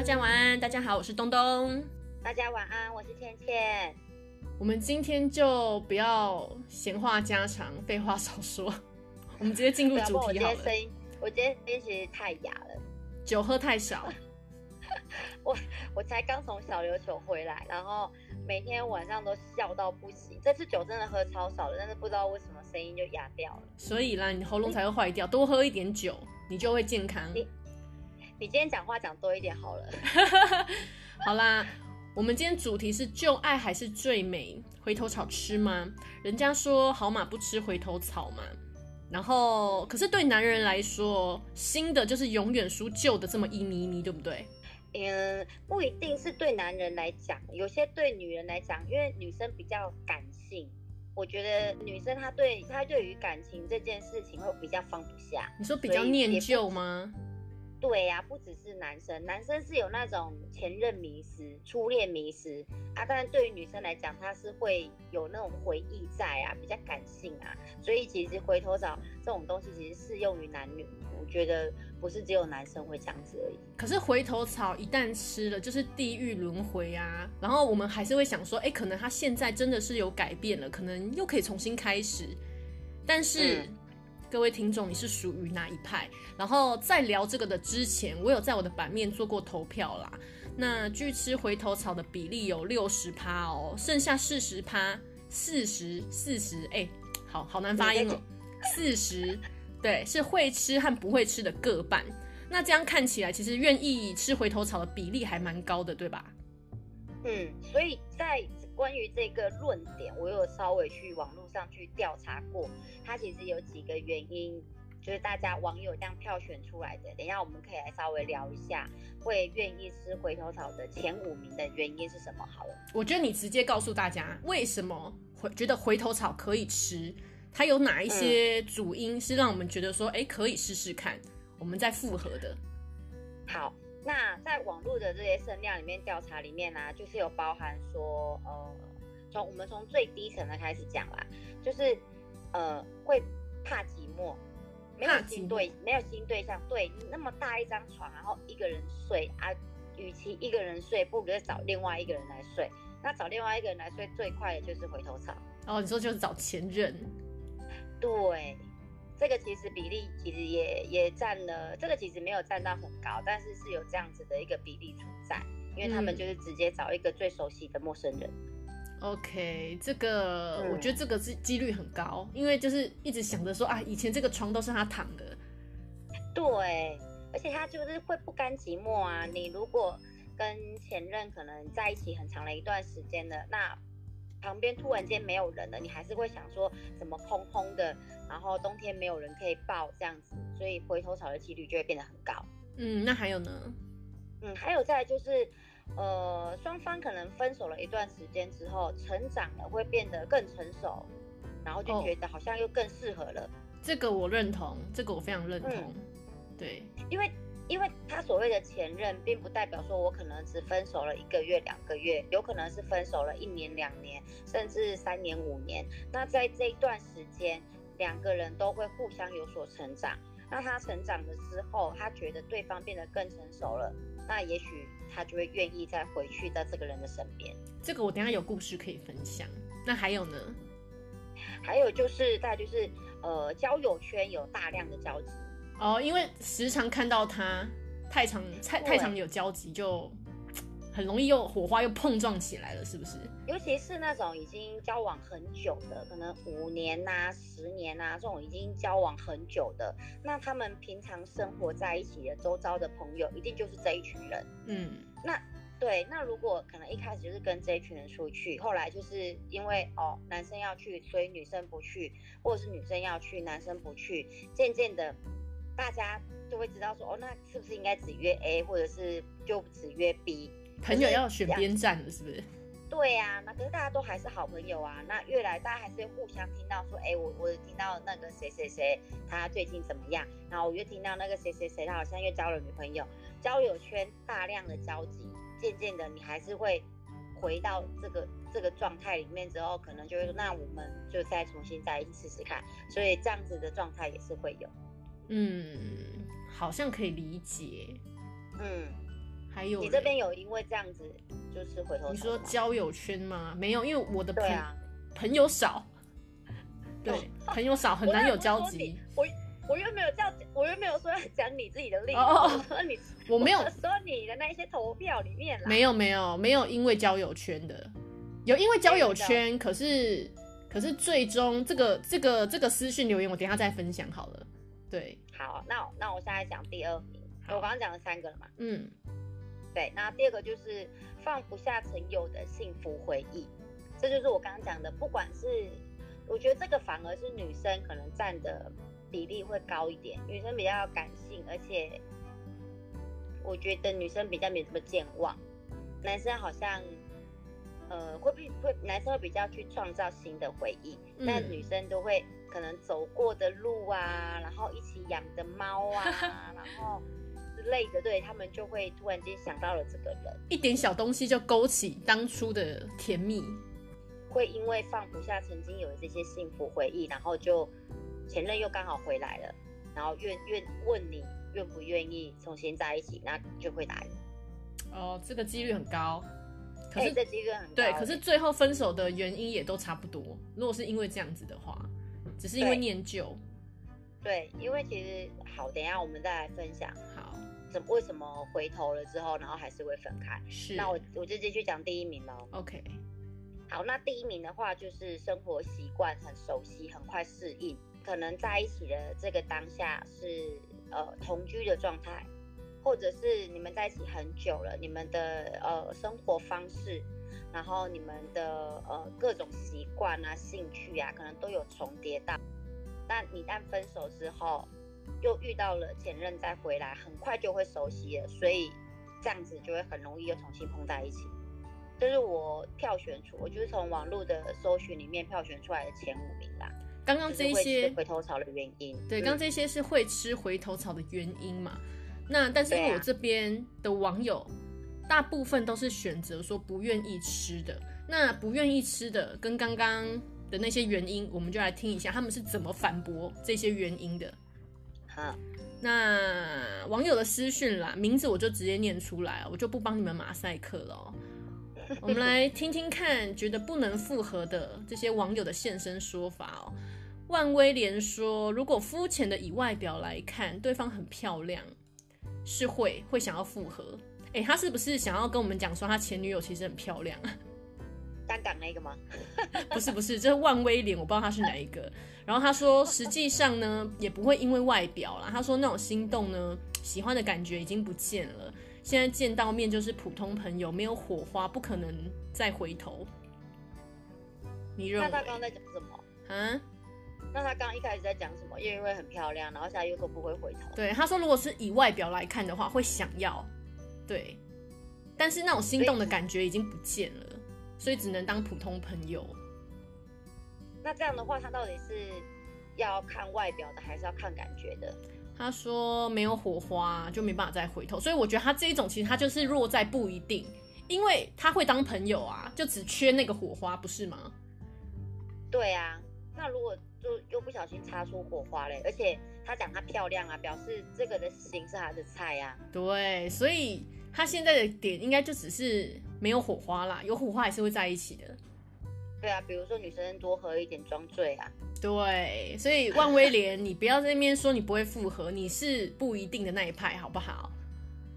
大家晚安，大家好，我是东东。大家晚安，我是倩倩。我们今天就不要闲话家常，废话少说，我们直接进入主题好了。我今天声音，我今天声音其实太哑了，酒喝太少。我我才刚从小琉球回来，然后每天晚上都笑到不行。这次酒真的喝超少了，但是不知道为什么声音就哑掉了。所以啦，你喉咙才会坏掉。多喝一点酒，你就会健康。你你今天讲话讲多一点好了。好啦，我们今天主题是旧爱还是最美？回头草吃吗？人家说好马不吃回头草嘛。然后，可是对男人来说，新的就是永远输旧的这么一咪咪，对不对？嗯，不一定是对男人来讲，有些对女人来讲，因为女生比较感性，我觉得女生她对她对于感情这件事情会比较放不下。你说比较念旧吗？对呀、啊，不只是男生，男生是有那种前任迷失、初恋迷失啊，但是对于女生来讲，她是会有那种回忆在啊，比较感性啊，所以其实回头草这种东西其实适用于男女，我觉得不是只有男生会这样子而已。可是回头草一旦吃了，就是地狱轮回啊，然后我们还是会想说，哎，可能他现在真的是有改变了，可能又可以重新开始，但是。嗯各位听众，你是属于哪一派？然后在聊这个的之前，我有在我的版面做过投票啦。那据吃回头草的比例有六十趴哦，剩下四十趴，四十四十，哎，好好难发音哦。四十，对，是会吃和不会吃的各半。那这样看起来，其实愿意吃回头草的比例还蛮高的，对吧？嗯，所以在。关于这个论点，我有稍微去网络上去调查过，它其实有几个原因，就是大家网友这样票选出来的。等一下我们可以来稍微聊一下，会愿意吃回头草的前五名的原因是什么？好了，我觉得你直接告诉大家为什么回觉得回头草可以吃，它有哪一些主因是让我们觉得说，哎、嗯，可以试试看，我们再复合的。好。那在网络的这些声量里面调查里面呢、啊，就是有包含说，呃，从我们从最低层的开始讲啦，就是呃会怕寂寞，没有新对，没有新对象，对，那么大一张床，然后一个人睡啊，与其一个人睡，不如找另外一个人来睡。那找另外一个人来睡最快的就是回头草。哦，你说就是找前任？对。这个其实比例其实也也占了，这个其实没有占到很高，但是是有这样子的一个比例存在，因为他们就是直接找一个最熟悉的陌生人。嗯、OK，这个、嗯、我觉得这个是几率很高，因为就是一直想着说啊，以前这个床都是他躺的。对，而且他就是会不甘寂寞啊。你如果跟前任可能在一起很长的一段时间了，那。旁边突然间没有人了，你还是会想说怎么空空的，然后冬天没有人可以抱这样子，所以回头草的几率就会变得很高。嗯，那还有呢？嗯，还有再来就是，呃，双方可能分手了一段时间之后，成长了会变得更成熟，然后就觉得好像又更适合了。哦，这个我认同，这个我非常认同。嗯，对，因为。因为他所谓的前任，并不代表说我可能只分手了一个月、两个月，有可能是分手了一年、两年，甚至三年、五年。那在这一段时间，两个人都会互相有所成长。那他成长了之后，他觉得对方变得更成熟了，那也许他就会愿意再回去到这个人的身边。这个我等下有故事可以分享。那还有呢？还有就是，再就是，呃，交友圈有大量的交集。哦，因为时常看到他太常太太常有交集，就很容易又火花又碰撞起来了，是不是？尤其是那种已经交往很久的，可能五年呐、啊、十年呐、啊，这种已经交往很久的，那他们平常生活在一起的周遭的朋友，一定就是这一群人。嗯，那对，那如果可能一开始就是跟这一群人出去，后来就是因为哦男生要去，所以女生不去，或者是女生要去，男生不去，渐渐的。大家就会知道说，哦，那是不是应该只约 A，或者是就只约 B？朋友要选边站了，是不是？对呀、啊，那可是大家都还是好朋友啊。那越来大家还是会互相听到说，哎，我我听到那个谁谁谁他最近怎么样？然后我又听到那个谁谁谁他好像又交了女朋友，交友圈大量的交集，渐渐的你还是会回到这个这个状态里面之后，可能就会说，那我们就再重新再试试看。所以这样子的状态也是会有。嗯，好像可以理解。嗯，还有你这边有因为这样子就是回头？你说交友圈吗？没有，因为我的朋、啊、朋友少，对，哦、朋友少很难有交集。我我又没有叫，我又没有说要讲你自己的例子。哦，我说你，我没有说你的那些投票里面没有没有没有因为交友圈的，有因为交友圈，可是可是最终这个这个这个私讯留言我等一下再分享好了。对，好，那那我现在讲第二名，我刚刚讲了三个了嘛，嗯。对，那第二个就是放不下曾有的幸福回忆，这就是我刚刚讲的。不管是，我觉得这个反而是女生可能占的比例会高一点，女生比较感性，而且我觉得女生比较没这么健忘，男生好像呃会比会男生会比较去创造新的回忆，但女生都会可能走过的路啊，然后一起养的猫啊，然后。之类的，对他们就会突然间想到了这个人，一点小东西就勾起当初的甜蜜，会因为放不下曾经有的这些幸福回忆，然后就前任又刚好回来了，然后愿愿问你愿不愿意重新在一起，那就会答应。哦，这个几率很高，可是、欸、这 几率很高。对，可是最后分手的原因也都差不多。如果是因为这样子的话，只是因为念旧。对，因为其实好，等一下我们再来分享。好。怎为什么回头了之后，然后还是会分开？是，那我我就继续讲第一名喽。OK，好，那第一名的话就是生活习惯很熟悉，很快适应，可能在一起的这个当下是呃同居的状态，或者是你们在一起很久了，你们的呃生活方式，然后你们的呃各种习惯啊、兴趣啊，可能都有重叠到，但一旦分手之后。又遇到了前任再回来，很快就会熟悉了，所以这样子就会很容易又重新碰在一起。这是我票选出，我就是从网络的搜寻里面票选出来的前五名啦。刚刚这些回头草的原因，对，刚刚这些是会吃回头草的原因嘛？那但是因为我这边的网友大部分都是选择说不愿意吃的，那不愿意吃的跟刚刚的那些原因，我们就来听一下他们是怎么反驳这些原因的。好，那网友的私讯啦，名字我就直接念出来，我就不帮你们马赛克了。我们来听听看，觉得不能复合的这些网友的现身说法哦。万威廉说，如果肤浅的以外表来看，对方很漂亮，是会会想要复合。哎，他是不是想要跟我们讲说，他前女友其实很漂亮？单港那个吗？不是不是，这是万威廉，我不知道他是哪一个。然后他说，实际上呢，也不会因为外表啦。他说那种心动呢，喜欢的感觉已经不见了。现在见到面就是普通朋友，没有火花，不可能再回头。你认为？那他刚刚在讲什么？啊？那他刚刚一开始在讲什么？因为很漂亮，然后现在又说不会回头。对，他说如果是以外表来看的话，会想要。对，但是那种心动的感觉已经不见了。所以只能当普通朋友。那这样的话，他到底是要看外表的，还是要看感觉的？他说没有火花就没办法再回头，所以我觉得他这一种其实他就是弱在不一定，因为他会当朋友啊，就只缺那个火花，不是吗？对啊，那如果就又不小心擦出火花嘞，而且他讲她漂亮啊，表示这个的型是他的菜啊。对，所以他现在的点应该就只是。没有火花啦，有火花还是会在一起的。对啊，比如说女生多喝一点装醉啊。对，所以万威廉，你不要在那边说你不会复合，你是不一定的那一派，好不好？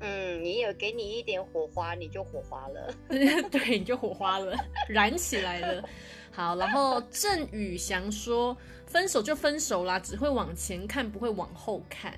嗯，你有给你一点火花，你就火花了。对，你就火花了，燃起来了。好，然后郑宇翔说，分手就分手啦，只会往前看，不会往后看。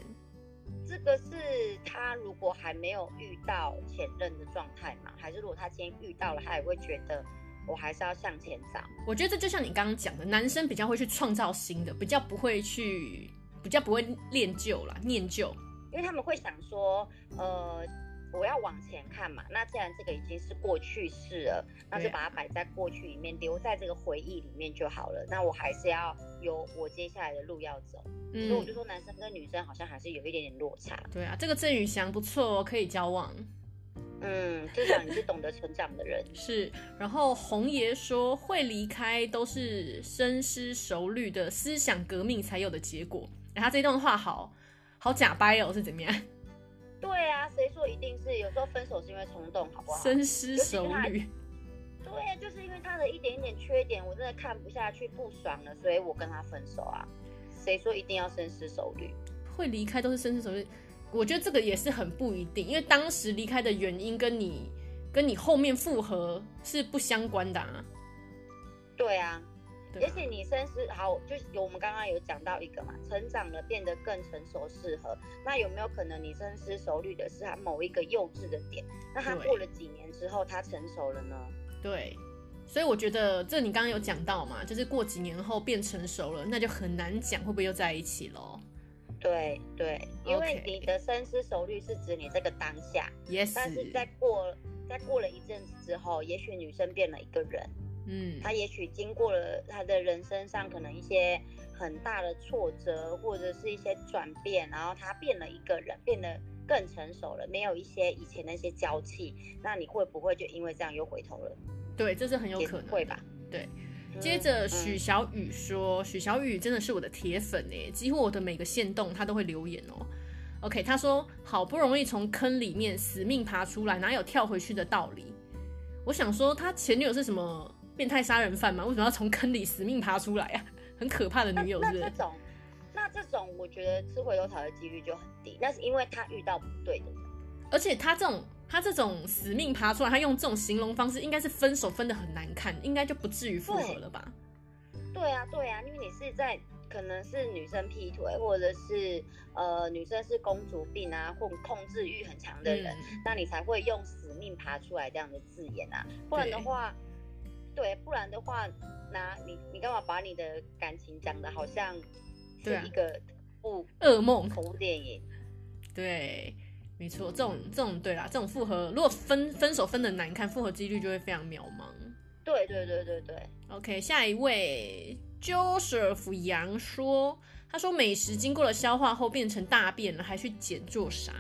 这个是他如果还没有遇到前任的状态嘛？还是如果他今天遇到了，他也会觉得我还是要向前找？我觉得这就像你刚刚讲的，男生比较会去创造新的，比较不会去，比较不会恋旧啦，念旧，因为他们会想说，呃。我要往前看嘛，那既然这个已经是过去式了，那就把它摆在过去里面，留在这个回忆里面就好了。那我还是要有我接下来的路要走，嗯，所以我就说男生跟女生好像还是有一点点落差。对啊，这个郑宇翔不错哦，可以交往。嗯，至少你是懂得成长的人。是，然后红爷说会离开都是深思熟虑的思想革命才有的结果。哎，他这段话好好假掰哦，是怎么样？对啊，谁说说一定是有时候分手是因为冲动，好不好？深思熟虑。对，就是因为他的一点一点缺点，我真的看不下去，不爽了，所以我跟他分手啊。谁说一定要深思熟虑？会离开都是深思熟虑。我觉得这个也是很不一定，因为当时离开的原因跟你跟你后面复合是不相关的啊。对啊，也许你深思好，就是我们刚刚有讲到一个嘛，成长了变得更成熟适合。那有没有可能你深思熟虑的是他某一个幼稚的点？那他过了几年之后，他成熟了呢？对，所以我觉得这你刚刚有讲到嘛，就是过几年后变成熟了，那就很难讲会不会又在一起喽。对对，因为你的深思熟虑是指你这个当下，Yes，但是在过在过了一阵子之后，也许女生变了一个人，嗯，他也许经过了他的人生上可能一些很大的挫折或者是一些转变，然后他变了一个人，变得更成熟了，没有一些以前那些娇气，那你会不会就因为这样又回头了？对，这是很有可能，会吧？对。接着许小雨说：“许、小雨真的是我的铁粉哎，几乎我的每个线动他都会留言哦。”OK，他说：“好不容易从坑里面死命爬出来，哪有跳回去的道理？”我想说，他前女友是什么变态杀人犯吗？为什么要从坑里死命爬出来啊？很可怕的女友是不是？那，那这种，那这种我觉得吃回头草的几率就很低。那是因为他遇到不对的人，而且他这种。他这种死命爬出来，他用这种形容方式，应该是分手分的很难看，应该就不至于复合了吧？对，对啊，对啊，因为你是在可能是女生劈腿，或者是呃女生是公主病啊，或控制欲很强的人，嗯，那你才会用死命爬出来这样的字眼啊。不然的话，对，不然的话，那你你干嘛把你的感情讲的好像是一个不噩梦恐怖电影？对。没错，这种这种对啦，这种复合如果分分手分的难看，复合几率就会非常渺茫。对对对对对。OK，下一位 Joseph 杨说，他说美食经过了消化后变成大便了，还去捡做啥？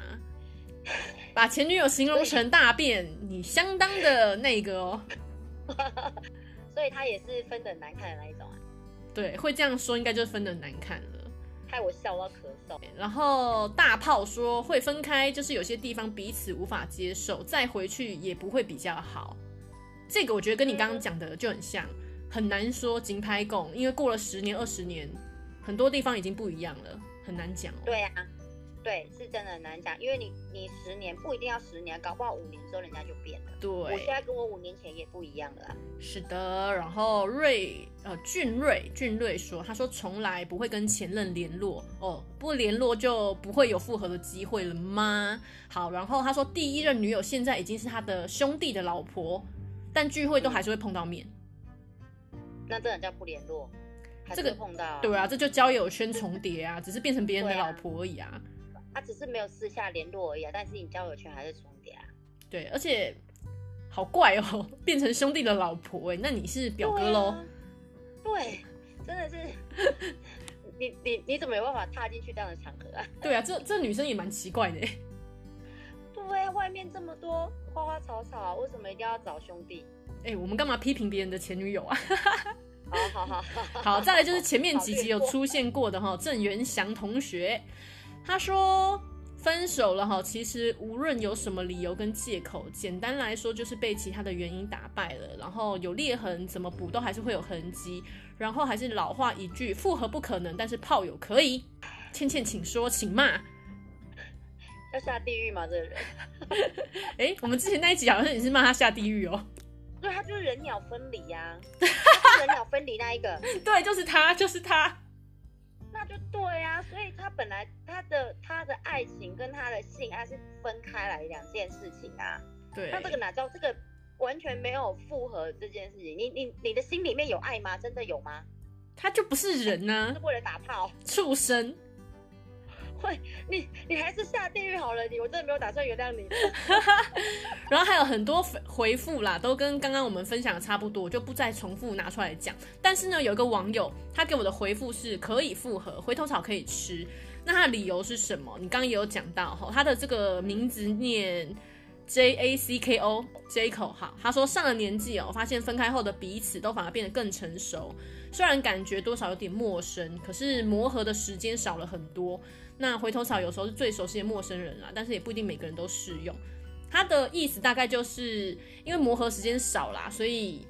把前女友形容成大便，你相当的那个哦。所以他也是分得难看的那一种啊。对，会这样说，应该就是分得难看了。害我笑到咳嗽。然后大炮说会分开，就是有些地方彼此无法接受，再回去也不会比较好。这个我觉得跟你刚刚讲的就很像，很难说金拍拱，因为过了十年二十年，很多地方已经不一样了，很难讲哦。对呀。对，是真的很难讲，因为你你十年不一定要十年，搞不好五年之后人家就变了。对，我现在跟我五年前也不一样了。是的，然后瑞呃俊瑞俊瑞说，他说从来不会跟前任联络哦，不联络就不会有复合的机会了吗？好，然后他说第一任女友现在已经是他的兄弟的老婆，但聚会都还是会碰到面。嗯、那这人叫不联络？还是会碰到、啊这个？对啊，这就交友圈重叠啊，只是变成别人的老婆而已啊。他只是没有私下联络而已啊，但是你交友圈还是重叠啊。对，而且好怪哦，变成兄弟的老婆哎，那你是表哥喽、啊？对，真的是，你你你怎么有办法踏进去这样的场合啊？对啊，这这女生也蛮奇怪的。对啊，外面这么多花花草草，为什么一定要找兄弟？哎，我们干嘛批评别人的前女友啊？好好好好，好，再来就是前面几集有出现过的哈，郑元祥同学。他说分手了哈，其实无论有什么理由跟借口，简单来说就是被其他的原因打败了，然后有裂痕，怎么补都还是会有痕迹，然后还是老话一句，复合不可能，但是炮友可以。倩倩，请说，请骂。要下地狱吗？这个人？哎、欸，我们之前那一集好像也是骂他下地狱哦。对，他就是人鸟分离呀、啊，人鸟分离那一个。对，就是他，就是他。那就对所以他本来他的他的爱情跟他的性爱是分开来两件事情啊。对。那这个哪叫这个完全没有复合这件事情？你你你的心里面有爱吗？真的有吗？他就不是人呢、啊，是为了打炮，畜生。会，你你还是下地狱好了，你我真的没有打算原谅你。然后还有很多回复啦，都跟刚刚我们分享的差不多，就不再重复拿出来讲。但是呢，有一个网友他给我的回复是可以复合，回头草可以吃。那他的理由是什么？你刚刚也有讲到哈，他的这个名字念 J A C K O Jaco 哈，他说上了年纪哦，发现分开后的彼此都反而变得更成熟，虽然感觉多少有点陌生，可是磨合的时间少了很多。那回头草有时候是最熟悉的陌生人啦，但是也不一定每个人都适用。它的意思大概就是因为磨合时间少啦，所以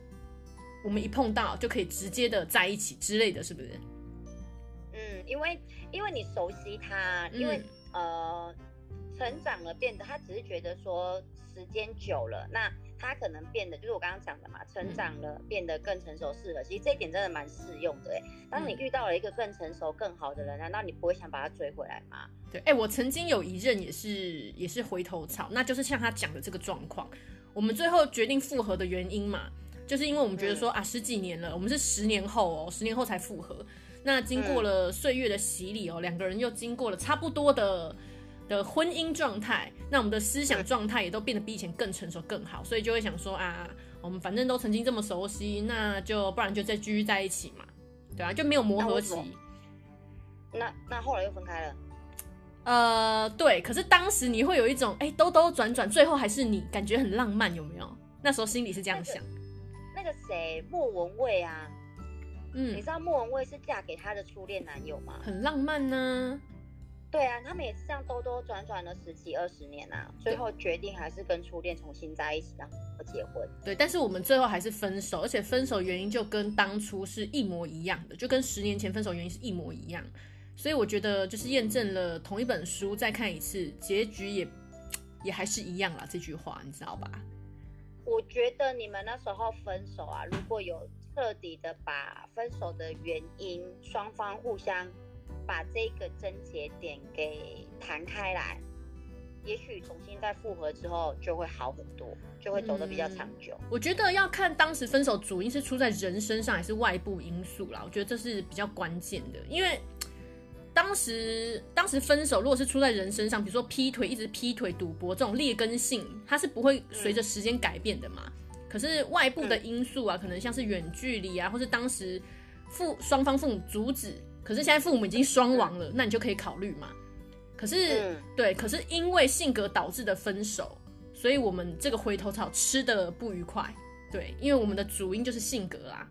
我们一碰到就可以直接的在一起之类的是不是？嗯，因为因为你熟悉他，因为、嗯、呃成长了变得，他只是觉得说时间久了那。他可能变得就是我刚刚讲的嘛，成长了，变得更成熟，适合。其实这一点真的蛮适用的哎。当你遇到了一个更成熟、更好的人，难道你不会想把他追回来吗？对，哎，我曾经有一任也是也是回头草，那就是像他讲的这个状况。我们最后决定复合的原因嘛，就是因为我们觉得说、嗯、啊，十几年了，我们是十年后哦，十年后才复合。那经过了岁月的洗礼哦，两个人又经过了差不多的。的婚姻状态，那我们的思想状态也都变得比以前更成熟、更好，所以就会想说啊，我们反正都曾经这么熟悉，那就不然就再继续在一起嘛，对啊，就没有磨合期。那那后来又分开了。呃，对，可是当时你会有一种哎、欸，兜兜转转，最后还是你，感觉很浪漫，有没有？那时候心里是这样想。那个谁，莫文蔚啊，嗯，你知道莫文蔚是嫁给她的初恋男友吗？很浪漫呢、啊。对啊，他们也是这样兜兜转转了十几二十年啊，最后决定还是跟初恋重新在一起，然后结婚。对，但是我们最后还是分手，而且分手原因就跟当初是一模一样的，就跟十年前分手原因是一模一样。所以我觉得就是验证了同一本书再看一次，结局也也还是一样啦。这句话你知道吧？我觉得你们那时候分手啊，如果有彻底的把分手的原因双方互相。把这个症结点给谈开来，也许重新再复合之后就会好很多，就会走得比较长久。嗯，我觉得要看当时分手主因是出在人身上还是外部因素啦，我觉得这是比较关键的。因为当时当时分手如果是出在人身上，比如说劈腿，一直劈腿、赌博这种劣根性，它是不会随着时间改变的嘛。嗯。可是外部的因素啊，可能像是远距离啊，或是当时父双方父母阻止。可是现在父母已经双亡了，嗯，那你就可以考虑嘛。可是，嗯，对，可是因为性格导致的分手，所以我们这个回头草吃的不愉快。对，因为我们的主因就是性格啊。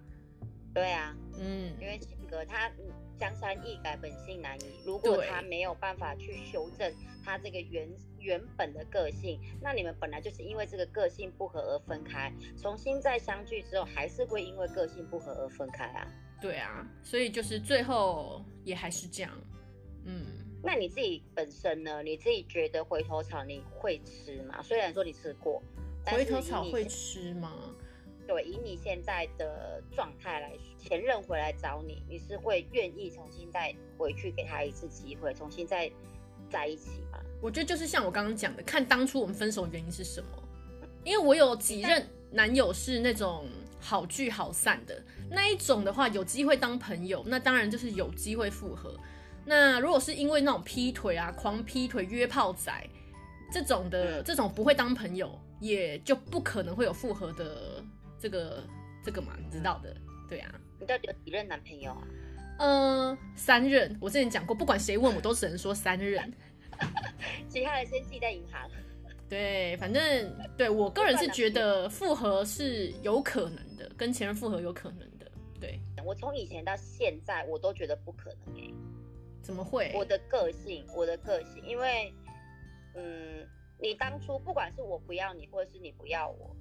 对啊，嗯，因为性格他江山易改，本性难移。如果他没有办法去修正他这个原原本的个性，那你们本来就是因为这个个性不合而分开，重新再相聚之后，还是会因为个性不合而分开啊。对啊，所以就是最后也还是这样，嗯。那你自己本身呢？你自己觉得回头草你会吃吗？虽然说你吃过，回头草会吃吗？对，以你现在的状态来说，前任回来找你，你是会愿意重新再回去给他一次机会，重新再在一起吗？我觉得就是像我刚刚讲的，看当初我们分手原因是什么。因为我有几任男友是那种。好聚好散的那一种的话，有机会当朋友，那当然就是有机会复合。那如果是因为那种劈腿啊、狂劈腿、约炮仔这种的，这种不会当朋友，也就不可能会有复合的这个这个嘛，你知道的，对啊。你到底有几任男朋友啊？嗯、呃，三任。我之前讲过，不管谁问我都只能说三任。其他的先记在银行。对，反正对我个人是觉得复合是有可能的，跟前任复合有可能的。对，我从以前到现在，我都觉得不可能哎。怎么会？我的个性，我的个性，因为，嗯，你当初不管是我不要你，或者是你不要我，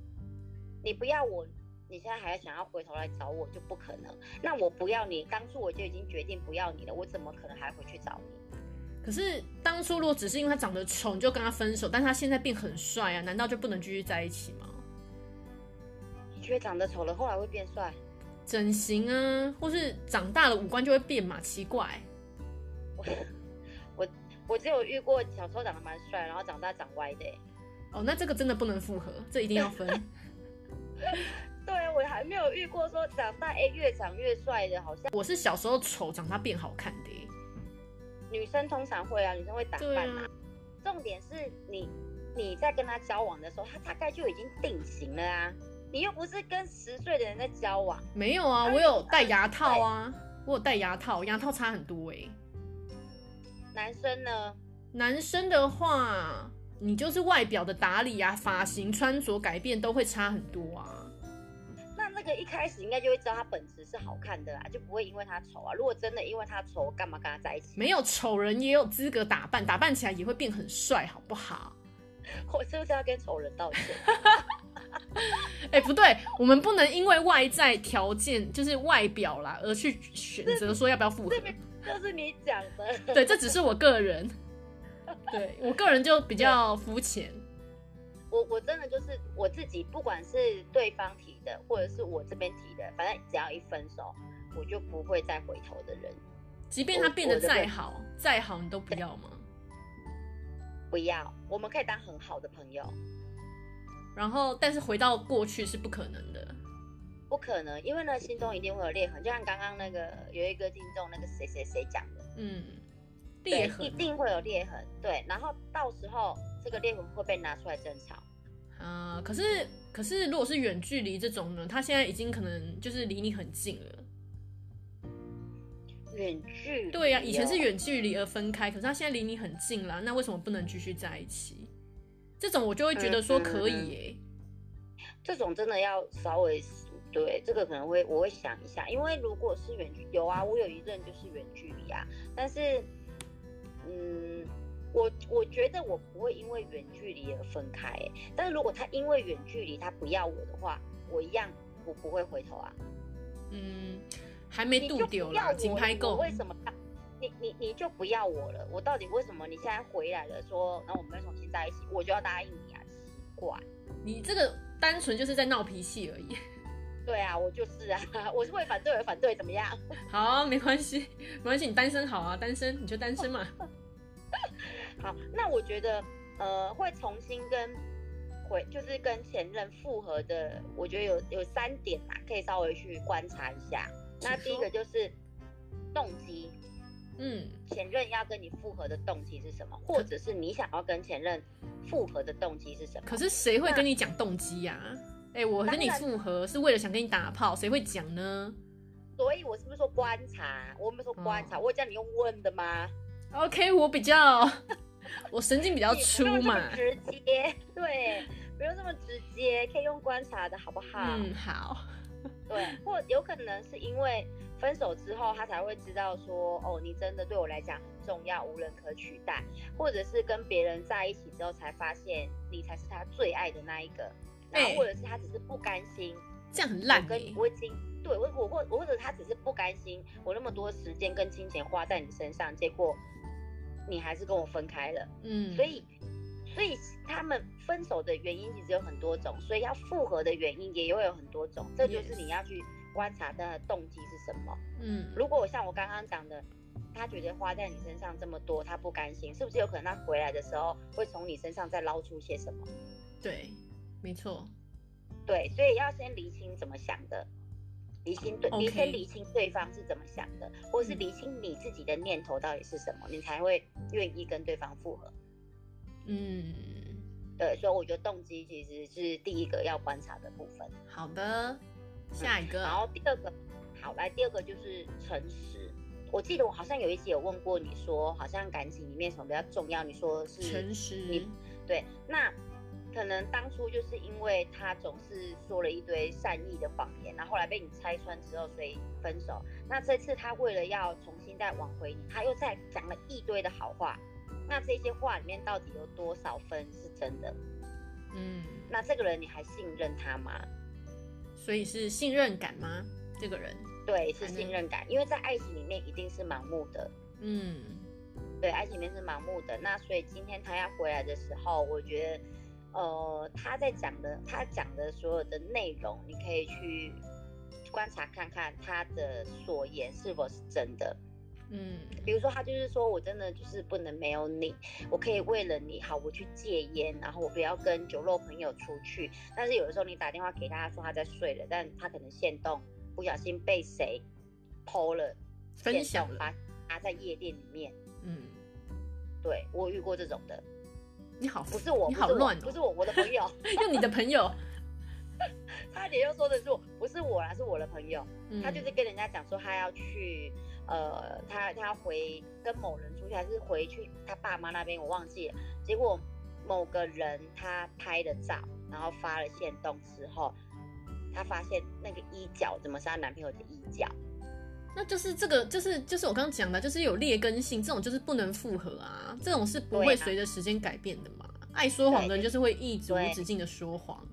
你不要我，你现在还想要回头来找我，就不可能。那我不要你，当初我就已经决定不要你了，我怎么可能还回去找你？可是当初如果只是因为他长得丑，你就跟他分手，但他现在变很帅啊，难道就不能继续在一起吗？你觉得长得丑了后来会变帅？整形啊，或是长大了五官就会变嘛？奇怪。我我我只有遇过小时候长得蛮帅，然后长大长歪的。哦，那这个真的不能复合，这一定要分。对，我还没有遇过说长大哎越长越帅的，好像我是小时候丑，长大变好看的。女生通常会啊，女生会打扮嘛。啊、重点是你你在跟他交往的时候，他大概就已经定型了啊。你又不是跟十岁的人在交往。没有啊，我有戴牙套啊，我有戴牙套，牙套差很多哎、欸。男生呢？男生的话，你就是外表的打理啊、发型、穿着改变都会差很多啊。那个一开始应该就会知道他本质是好看的啦，就不会因为他丑啊。如果真的因为他丑，干嘛跟他在一起？没有丑人也有资格打扮，打扮起来也会变很帅，好不好？我是不是要跟丑人道歉？哎、欸，不对，我们不能因为外在条件，就是外表啦，而去选择说要不要复合。这是你讲的。对，这只是我个人。对我个人就比较肤浅。我我真的就是我自己，不管是对方提的，或者是我这边提的，反正只要一分手，我就不会再回头的人。即便他变得再好，再好，你都不要吗？不要，我们可以当很好的朋友。然后，但是回到过去是不可能的。不可能，因为呢，心中一定会有裂痕，就像刚刚那个有一个听众那个谁谁谁讲的，嗯，裂痕一定会有裂痕，对，然后到时候这个裂痕会被拿出来争吵。啊、呃，可是可是如果是远距离这种呢，他现在已经可能就是离你很近了。远距？对呀、啊，以前是远距离而分开，可是他现在离你很近了，那为什么不能继续在一起？这种我就会觉得说可以耶。嗯、这种真的要稍微对这个可能会我会想一下，因为如果是远距有啊，我有一任就是远距离啊，但是嗯。我我觉得我不会因为远距离而分开，但是如果他因为远距离他不要我的话，我一样我不会回头啊。嗯，还没度丢啦，紧拍够。为什么他你你你就不要我了？我到底为什么你现在回来了说，那我们重新在一起，我就要答应你啊？奇怪，你这个单纯就是在闹脾气而已。对啊，我就是啊，我是会反对而反对，怎么样？好，没关系，没关系，你单身好啊，单身你就单身嘛。好，那我觉得，呃，会重新跟回，就是跟前任复合的，我觉得有有三点嘛，可以稍微去观察一下。那第一个就是动机，嗯，前任要跟你复合的动机是什么？或者是你想要跟前任复合的动机是什么？可是谁会跟你讲动机呀？哎、欸，我跟你复合是为了想跟你打炮，谁会讲呢？所以我是不是说观察？我没有说观察，哦、我叫你用问的吗？OK，我比较。我神经比较粗嘛，直接对，不用这么直接，可以用观察的好不好？嗯，好。对，或有可能是因为分手之后，他才会知道说，哦，你真的对我来讲很重要，无人可取代，或者是跟别人在一起之后才发现你才是他最爱的那一个，然后或者是他只是不甘心，欸、这样很烂，跟你不会经对我我或我或者他只是不甘心，我那么多时间跟金钱花在你身上，结果。你还是跟我分开了，嗯，所以，所以他们分手的原因其实有很多种，所以要复合的原因也会有很多种，这就是你要去观察他的动机是什么，嗯，如果像我刚刚讲的，他觉得花在你身上这么多，他不甘心，是不是有可能他回来的时候会从你身上再捞出些什么？对，没错，对，所以要先厘清怎么想的。厘清对，你先理清对方是怎么想的或者是理清你自己的念头到底是什么，嗯、你才会愿意跟对方复合。嗯，对，所以我觉得动机其实是第一个要观察的部分。好的，下一个，嗯、然后第二个，好，来第二个就是诚实。我记得我好像有一集有问过你说，好像感情里面什么比较重要？你说是诚实。你对，那。可能当初就是因为他总是说了一堆善意的谎言，然后后来被你拆穿之后，所以分手。那这次他为了要重新再挽回你，他又再讲了一堆的好话。那这些话里面到底有多少分是真的？嗯，那这个人你还信任他吗？所以是信任感吗？这个人？对，是信任感，因为在爱情里面一定是盲目的。嗯，对，爱情里面是盲目的。那所以今天他要回来的时候，我觉得。呃，他在讲的，他讲的所有的内容，你可以去观察看看他的所言是否是真的。嗯，比如说他就是说我真的就是不能没有你，我可以为了你好，我去戒烟，然后我不要跟酒肉朋友出去。但是有的时候你打电话给他，说他在睡了，但他可能限动不小心被谁 PO 了，分享了，把他在夜店里面。嗯，对，我遇过这种的。你好，不是我，你好乱，不是我，我的朋友，用你的朋友，他也又说的是我，不是我啦，是我的朋友，嗯、他就是跟人家讲说他要去，呃，他他要回跟某人出去，还是回去他爸妈那边，我忘记了。结果某个人他拍的照，然后发了限动之后，他发现那个衣角怎么是她男朋友的衣角？那就是这个，就是就是我刚刚讲的，就是有劣根性，这种就是不能复合啊，这种是不会随着时间改变的嘛。啊、爱说谎的人就是会一直无止境的说谎。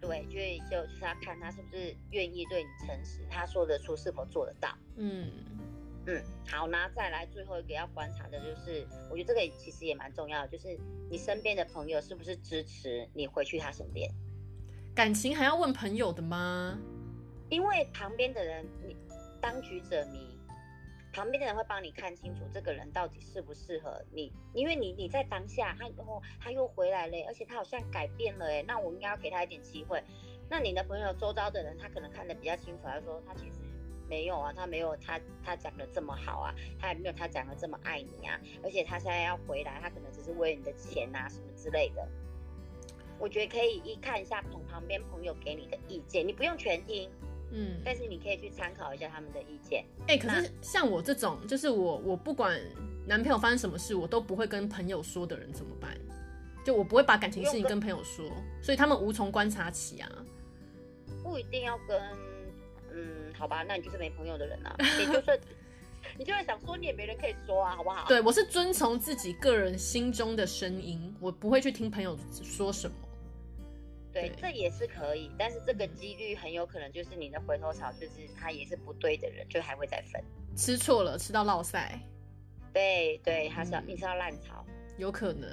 对，对，就就是要看他是不是愿意对你诚实，他说得出是否做得到。嗯嗯，好，那再来最后一个要观察的就是，我觉得这个其实也蛮重要的，就是你身边的朋友是不是支持你回去他身边？感情还要问朋友的吗？因为旁边的人你。当局者迷，旁边的人会帮你看清楚这个人到底适不适合你，因为你你在当下，他哦他又回来了，而且他好像改变了哎，那我应该要给他一点机会。那你的朋友周遭的人，他可能看得比较清楚，他说他其实没有啊，他没有他他讲的这么好啊，他也没有他讲的这么爱你啊，而且他现在要回来，他可能只是为了你的钱啊什么之类的。我觉得可以一看一下旁旁边朋友给你的意见，你不用全听。嗯，但是你可以去参考一下他们的意见。哎、欸，可是像我这种，就是我我不管男朋友发生什么事，我都不会跟朋友说的人怎么办？就我不会把感情事情跟朋友说，所以他们无从观察起啊。不一定要跟，嗯，好吧，那你就是没朋友的人啊。你就是你就会想说，你也没人可以说啊，好不好？对，我是遵从自己个人心中的声音，我不会去听朋友说什么。对，这也是可以，但是这个几率很有可能就是你的回头草，就是他也是不对的人，就还会再分。吃错了，吃到落塞。对对，他是要你是要烂草，有可能。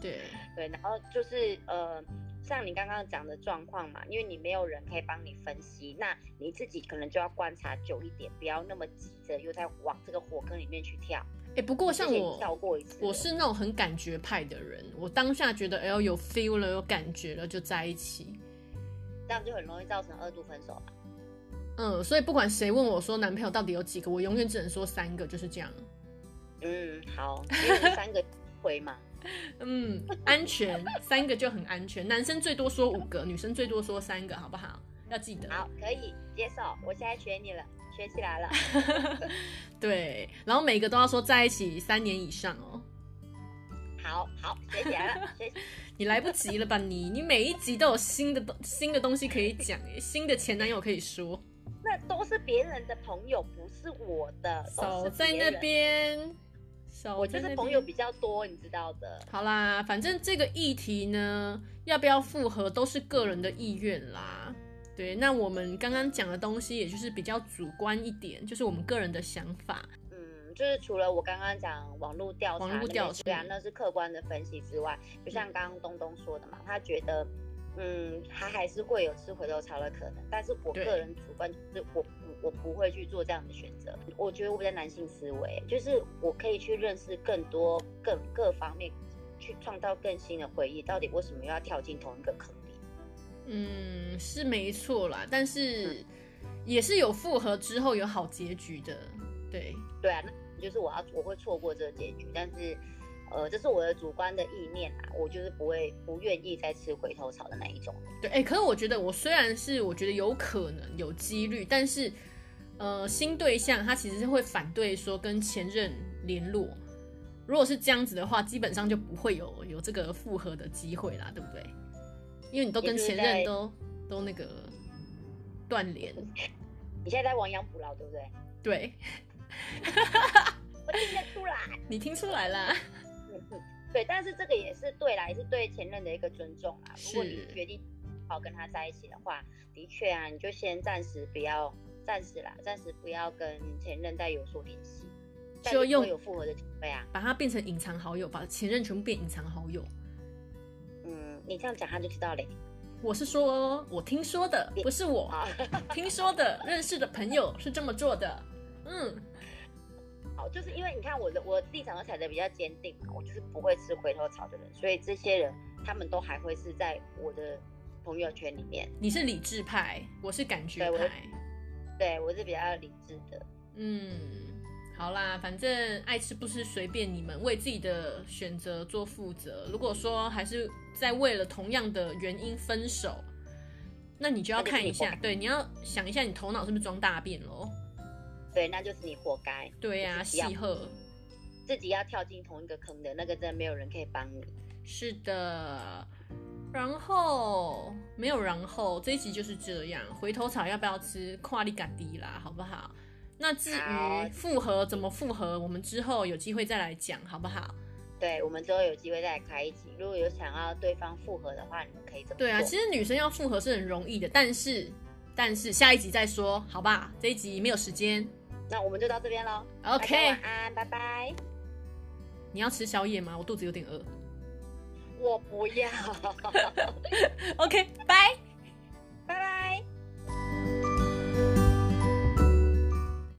对 对，然后就是呃，像你刚刚讲的状况嘛，因为你没有人可以帮你分析，那你自己可能就要观察久一点，不要那么急着又在往这个火坑里面去跳。哎、欸，不过像我跳过一次，我是那种很感觉派的人，我当下觉得哎呦有 feel 了，有感觉了，就在一起，这样就很容易造成二度分手嘛。嗯，所以不管谁问我说男朋友到底有几个，我永远只能说三个，就是这样。嗯，好，因为三个 回嘛。嗯，安全，三个就很安全。男生最多说五个，女生最多说三个，好不好？要记得。好，可以接受，我现在学你了。学起来了，对，然后每个都要说在一起三年以上哦。好好学起来了，学你来不及了吧你？你每一集都有新的东新的东西可以讲，新的前男友可以说。那都是别人的朋友，不是我的。少在那边，我就是朋友比较多，你知道的。好啦，反正这个议题呢，要不要复合都是个人的意愿啦。对，那我们刚刚讲的东西，也就是比较主观一点，就是我们个人的想法。嗯，就是除了我刚刚讲网络调查，网络调查，对啊，那是客观的分析之外，就像刚刚东东说的嘛，他觉得，嗯，他还是会有吃回头草的可能。但是我个人主观就是我不，我不会去做这样的选择。我觉得我比较男性思维，就是我可以去认识更多、更各方面，去创造更新的回忆。到底为什么又要跳进同一个坑里？嗯，是没错啦，但是也是有复合之后有好结局的，对对啊，那就是我要我会错过这个结局，但是呃，这是我的主观的意念啊，我就是不会不愿意再吃回头草的那一种。对，哎、欸，可是我觉得我虽然是我觉得有可能有几率，但是呃，新对象他其实是会反对说跟前任联络，如果是这样子的话，基本上就不会有有这个复合的机会啦，对不对？因为你都跟前任都都那个断联，你现在在亡羊补牢，对不对？对，我听得出来，你听出来啦。对，但是这个也是对啦，也是对前任的一个尊重啊。如果你决定好跟他在一起的话，的确啊，你就先暂时不要，暂时啦，暂时不要跟前任再有所联系，就用有复合的机会啊，把他变成隐藏好友，把前任全部变隐藏好友。嗯你这样讲他就知道嘞。我是说，我听说的，不是我听说的，认识的朋友是这么做的。嗯，好，就是因为你看我的我立场都踩的比较坚定嘛，我就是不会吃回头草的人，所以这些人他们都还会是在我的朋友圈里面。你是理智派，我是感觉派，对，我是比较理智的。嗯。好啦，反正爱吃不吃随便你们，为自己的选择做负责。如果说还是在为了同样的原因分手，那你就要看一下，对，你要想一下你头脑是不是装大便喽？对，那就是你活该。对呀、啊，喜贺自己要跳进同一个坑的那个，真的没有人可以帮你。是的。然后没有然后，这一集就是这样。回头草要不要吃？跨力嘎迪啦，好不好？那至于复合怎么复合，我们之后有机会再来讲，好不好？对，我们之后有机会再来开一集。如果有想要对方复合的话，你们可以怎么？对啊，其实女生要复合是很容易的，但是但是下一集再说，好吧？这一集没有时间，那我们就到这边喽。OK，晚安，拜拜。你要吃宵夜吗？我肚子有点饿。我不要。Ok 拜。拜拜。